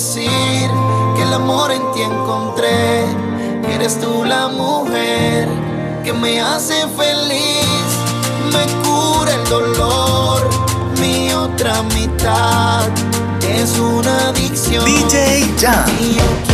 Decir que el amor en ti encontré. Eres tú la mujer que me hace feliz, me cura el dolor. Mi otra mitad es una adicción. DJ Jam.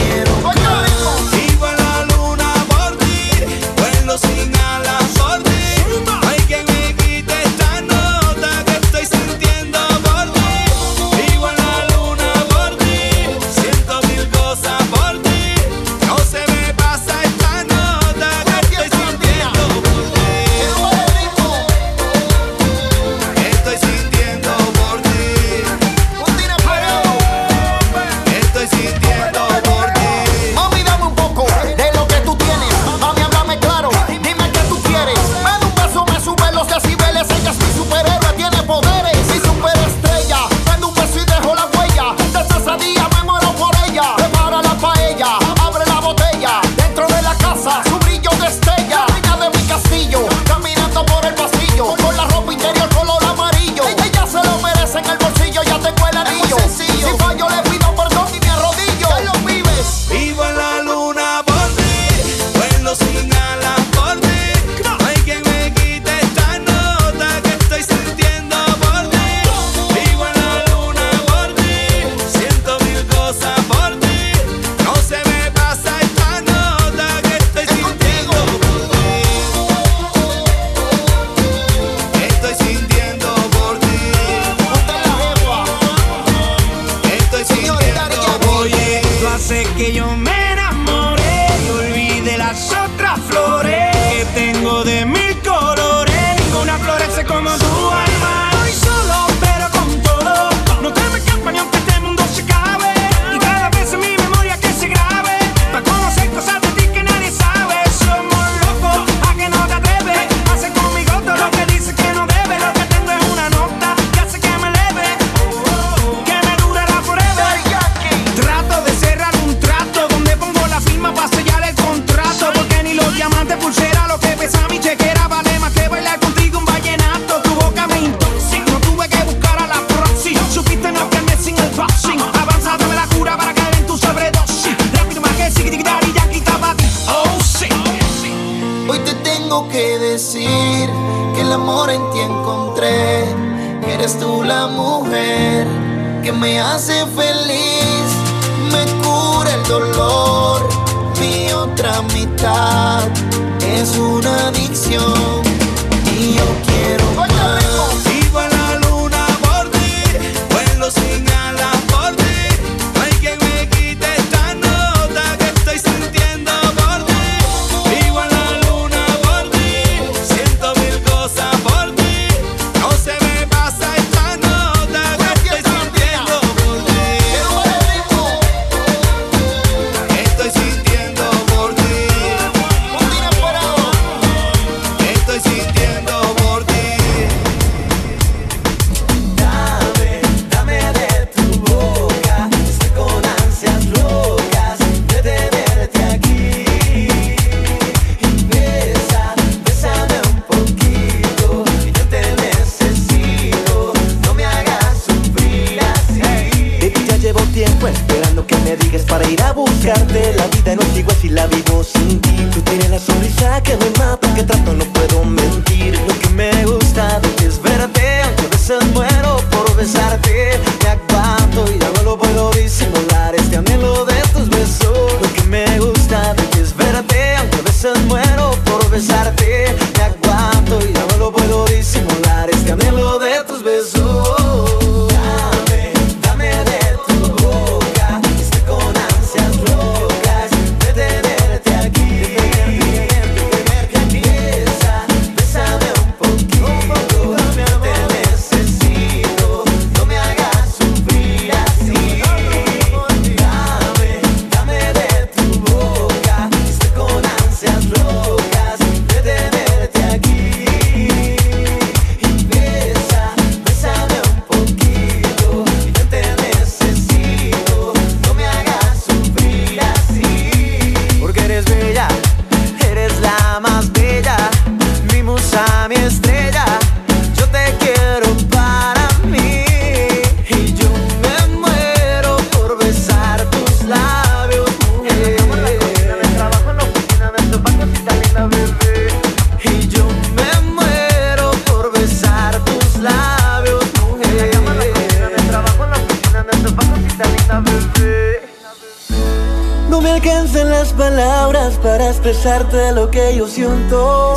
Expresarte lo que yo siento.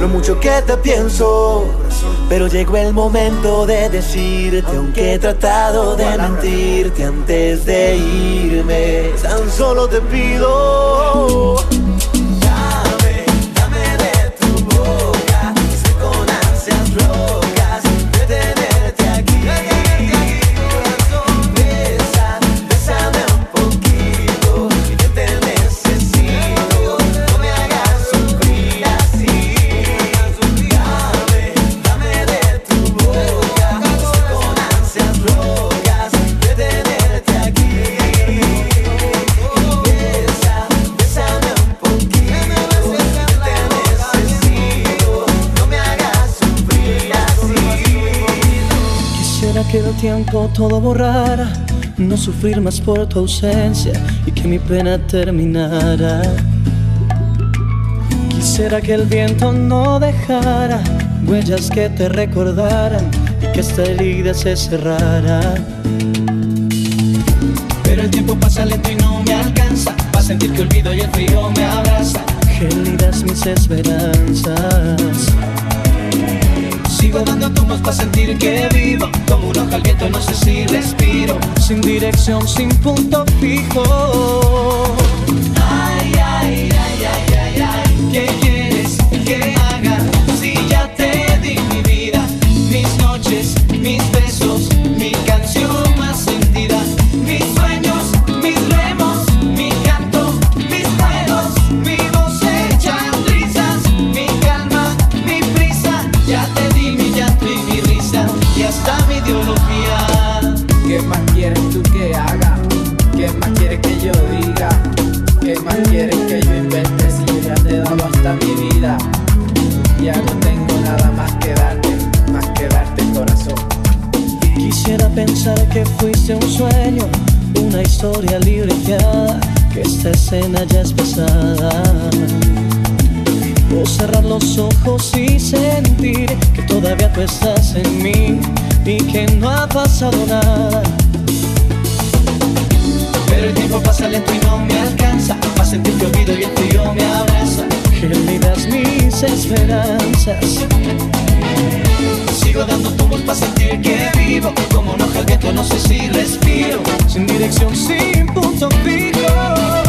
Lo mucho que te pienso. Pero llegó el momento de decirte, aunque he tratado de mentirte antes de irme. Tan solo te pido. Todo borrara, no sufrir más por tu ausencia y que mi pena terminara. Quisiera que el viento no dejara huellas que te recordaran y que esta herida se cerrara. Pero el tiempo pasa lento y no me alcanza, para sentir que olvido y el frío me abraza. Gélidas mis esperanzas. Sigo dando tumbos para sentir que vivo. Como un hoja al viento, no sé si respiro. Sin dirección, sin punto fijo. Ay, ay, ay, ay, ay, ay. ¿Qué quieres pensar que fuiste un sueño, una historia libreteada, que esta escena ya es pesada. O cerrar los ojos y sentir que todavía tú estás en mí y que no ha pasado nada. Pero el tiempo pasa lento y no me alcanza para sentir que olvido y el frío me abraza. Gélidas mis esperanzas. Sigo dando tumbos para sentir que vivo. Como hoja al viento, no sé si respiro. Sin dirección, sin punto fijo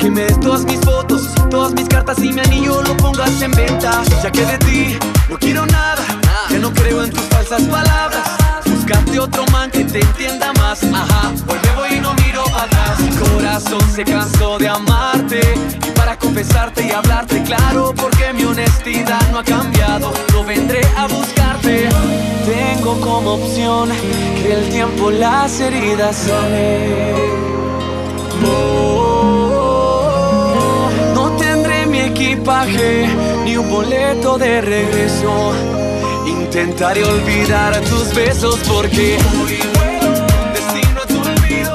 que me des todas mis fotos, todas mis cartas y mi anillo lo pongas en venta. Ya que de ti no quiero nada, que no creo en tus falsas palabras. Buscarte otro man que te entienda más. Ajá, hoy me voy y no miro atrás. Mi corazón se cansó de amarte y para confesarte y hablarte claro, porque mi honestidad no ha cambiado. No vendré a buscarte. Tengo como opción que el tiempo las heridas sane. Equipaje ni un boleto de regreso. Intentaré olvidar tus besos porque hoy vuelo destino a tu olvido.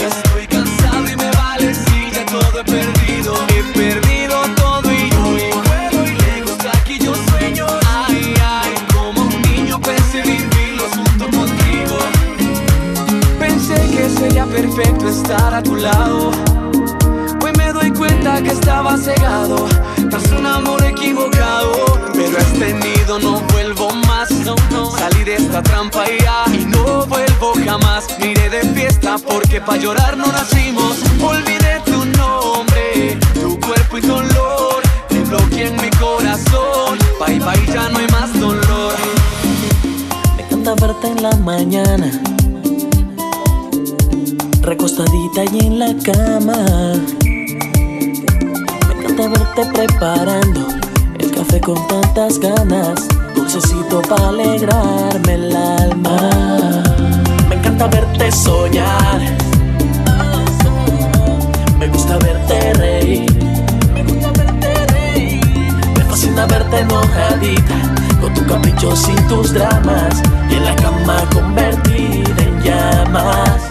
Ya estoy cansado y me vale si ya todo he perdido. He perdido todo y hoy vuelo y lejos aquí yo sueño. Ay, ay, como un niño pensé vivirlo junto contigo. Pensé que sería perfecto estar a tu lado. Que estaba cegado tras un amor equivocado. Pero este nido no vuelvo más. Salí de esta trampa y no vuelvo jamás. Miré de fiesta porque pa' llorar no nacimos. Olvidé tu nombre, tu cuerpo y tu olor. Te bloqueé en mi corazón. Bye bye, ya no hay más dolor. Me encanta verte en la mañana, recostadita y en la cama. Encanta verte preparando el café con tantas ganas, dulcecito para alegrarme el alma. Me encanta verte soñar, me gusta verte reír. Me fascina verte enojadita, con tu caprichos y tus dramas, y en la cama convertida en llamas.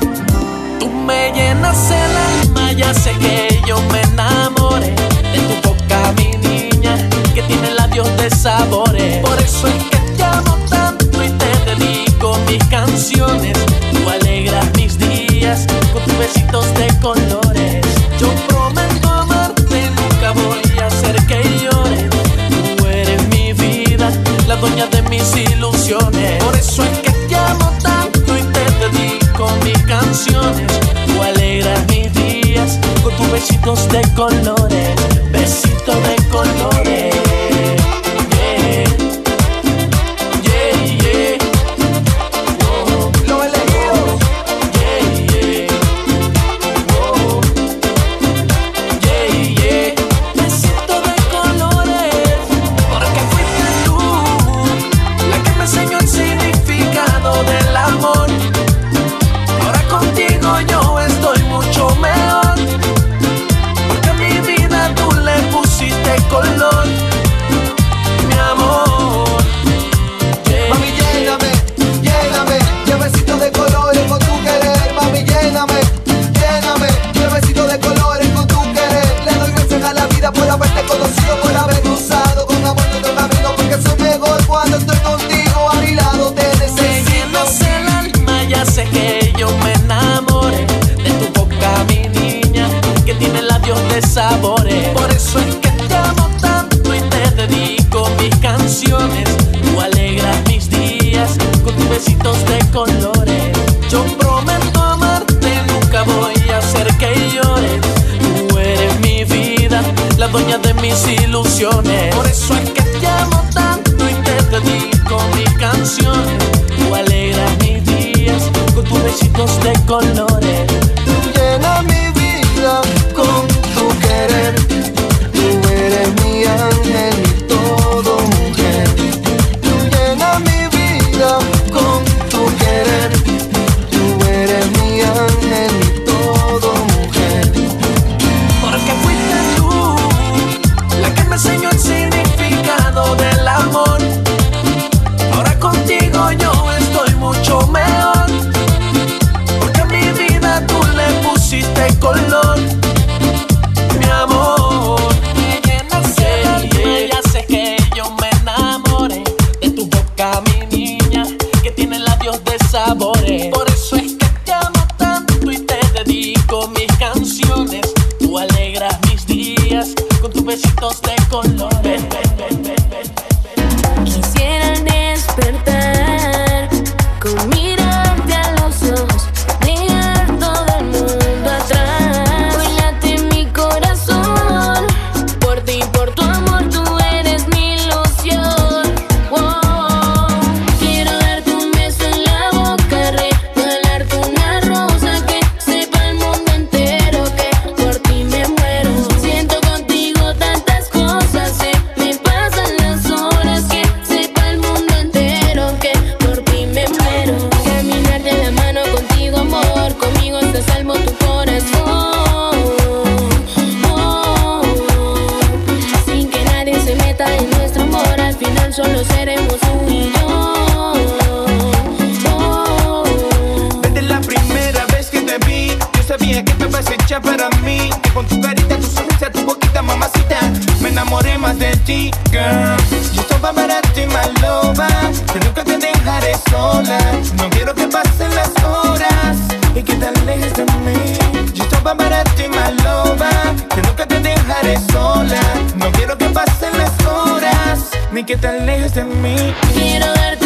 Tú me llenas el alma, ya sé que yo me enamoré labios de sabores. Por eso es que te amo tanto y te dedico mis canciones. Tú alegras mis días con tus besitos de colores. Yo prometo amarte, nunca voy a hacer que llore. Tú eres mi vida, la dueña de mis ilusiones. Por eso es que te amo tanto y te dedico mis canciones. Tú alegras mis días con tus besitos de colores, besitos de colores. secreta de nuestro amor. Al final solo seremos tú y yo. Desde la primera vez que te vi, yo sabía que te vas a echar para mí. Que con tu carita, tu sonrisa, tu boquita, mamacita, me enamoré más de ti, girl. Yo estaba para ti, maloba. Yo nunca te dejaré sola. No quiero que pasen las horas y que te alejes de mí. Yo estaba para ti, maloba. Yo nunca te dejaré sola ni que te alejes de mí. Quiero darte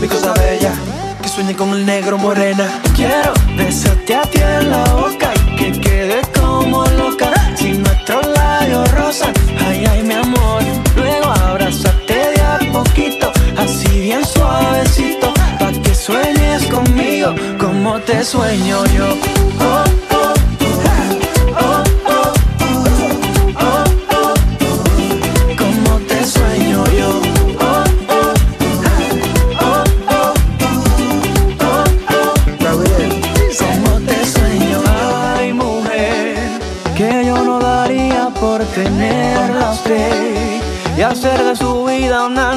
mi cosa bella, que sueñe con el negro morena. Quiero besarte a ti en la boca, que quede como loca. Si nuestros labios rozan, ay, ay, mi amor. Luego abrazarte de a poquito, así bien suavecito, pa' que sueñes conmigo como te sueño yo. De su vida una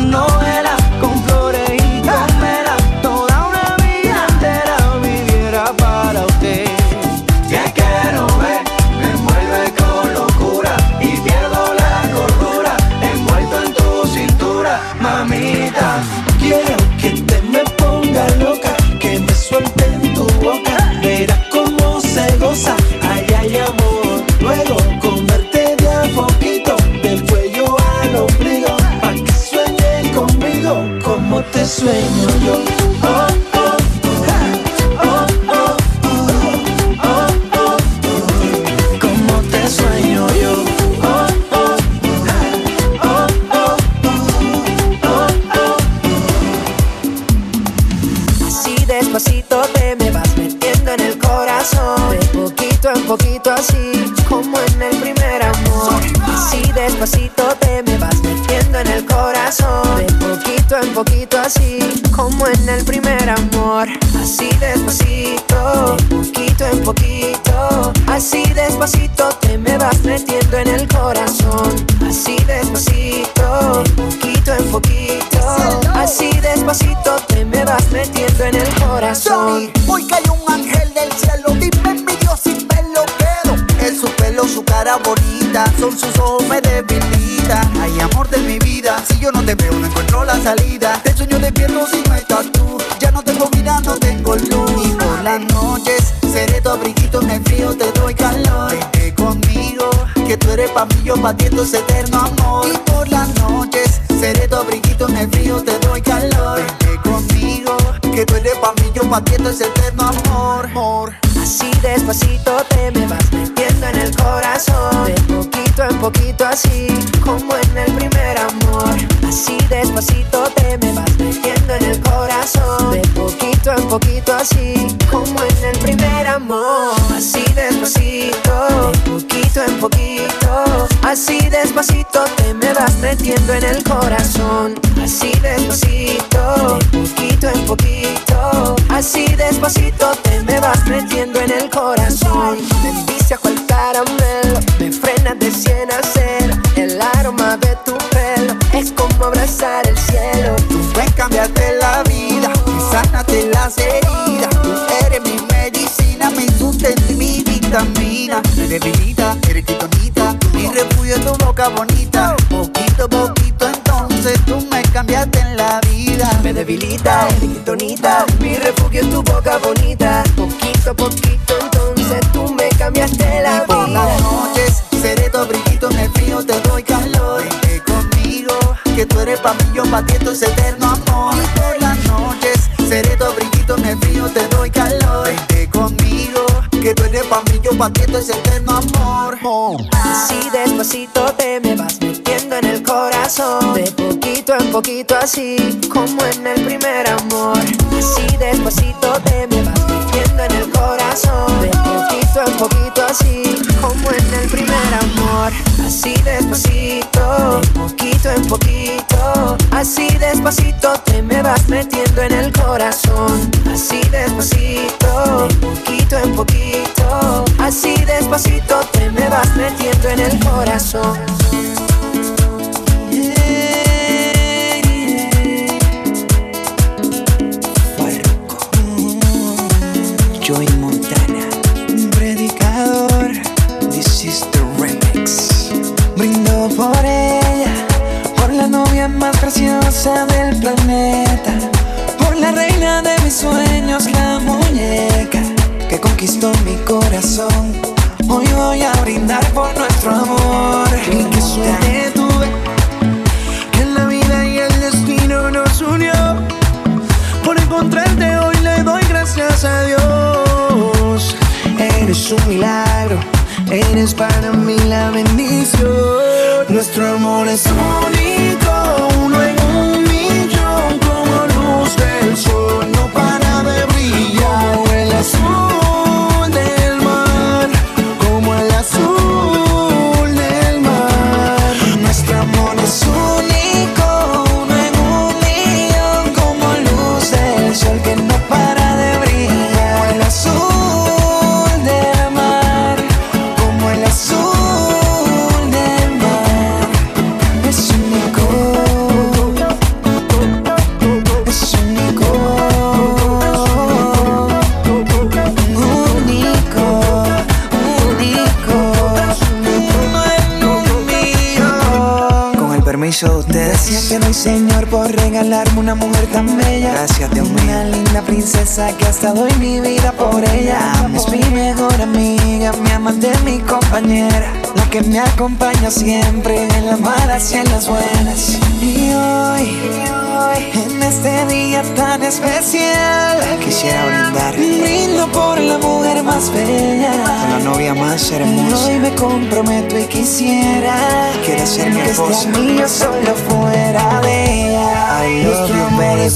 así mí, yo pa' ti esto es eterno amor. Y por las noches seré tu abriguito en el frío, te doy calor. Vente conmigo, que tú eres pa' mí, yo pa' ti esto es eterno amor. amor. Así despacito te me Así despacito te me vas metiendo en el corazón. Así despacito, de poquito en poquito. Así despacito te me vas metiendo en el corazón. Me envicia cual caramelo Me frena de cien a cero. El aroma de tu pelo Es como abrazar el cielo. Tú puedes cambiarte la vida y sánate las heridas. Tú eres mi medicina, mi sustento mi vitamina. Me debilita, eres boca bonita. Poquito poquito entonces tú me cambiaste en la vida. Me debilita, eres quitonita Mi refugio es tu boca bonita Poquito poquito entonces tú me cambiaste la Y por vida las noches seré tu abriguito en el frío, te doy calor. Vente conmigo, que tú eres pa' mí, yo pa' ti esto es eterno amor. Y por las noches seré tu abriguito en el frío, te doy calor. Vente conmigo, que tú eres pa' mí, yo pa' ti esto es eterno amor. Así despacito te me vas metiendo en el corazón. De poquito en poquito así como en el primer amor. Así despacito te me vas metiendo en el corazón. De poquito en poquito así como en el primer amor. Así despacito, de poquito en poquito. Así despacito te me vas metiendo en el corazón. Así despacito, de poquito en poquito Así despacito te me vas metiendo en el corazón Joey Montana, un predicador. This is the remix. Brindo por ella, por la novia más preciosa del planeta, por la reina de mis sueños, la muñeca conquistó mi corazón. Hoy voy a brindar por nuestro amor. Y que suerte tuve que la vida y el destino nos unió. Por encontrarte hoy le doy gracias a Dios. Eres un milagro, eres para mí la bendición. Nuestro amor es único, uno en Gracias te doy, Señor, por regalarme una mujer tan bella. Gracias, Dios mío. Una linda princesa que hasta doy mi vida por ella. Es mi mejor amiga, mi amante, mi compañera. Que me acompaña siempre en las malas y en las buenas. Y hoy, en este día tan especial, Quisiera brindar brindo por la mujer más bella. con la novia más hermosa. Hoy me comprometo y quisiera Quieres ser mi que esposa. este anillo solo fuera de ella. I love you, baby.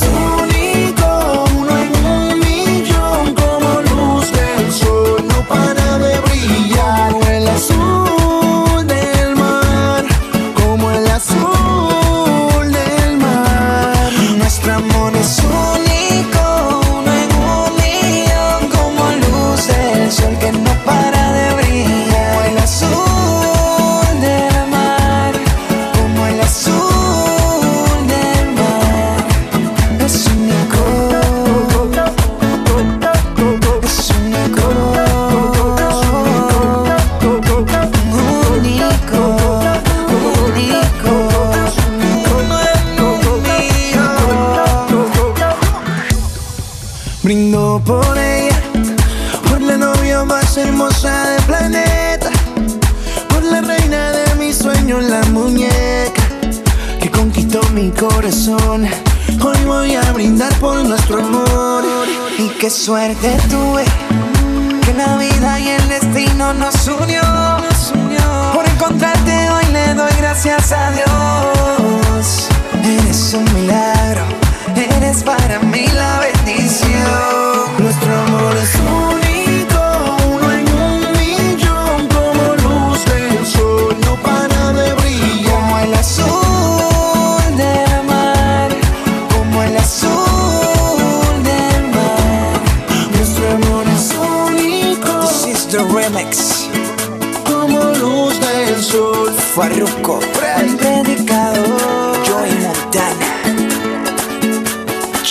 Por ella, por la novia más hermosa del planeta, por la reina de mis sueños, la muñeca que conquistó mi corazón. Hoy voy a brindar por nuestro amor. Y qué suerte tuve que la vida y el destino nos unió. Por encontrarte hoy le doy gracias a Dios. Eres un milagro, eres para mí la bendición.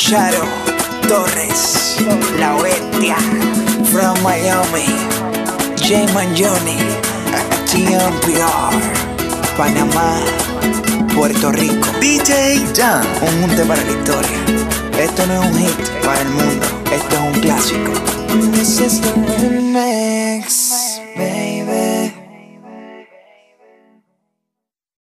Charo Torres, La Bestia, from Miami, J Johnny, TMPR, Panamá, Puerto Rico, DJ Jan, un junte para la historia. Esto no es un hit para el mundo, esto es un clásico.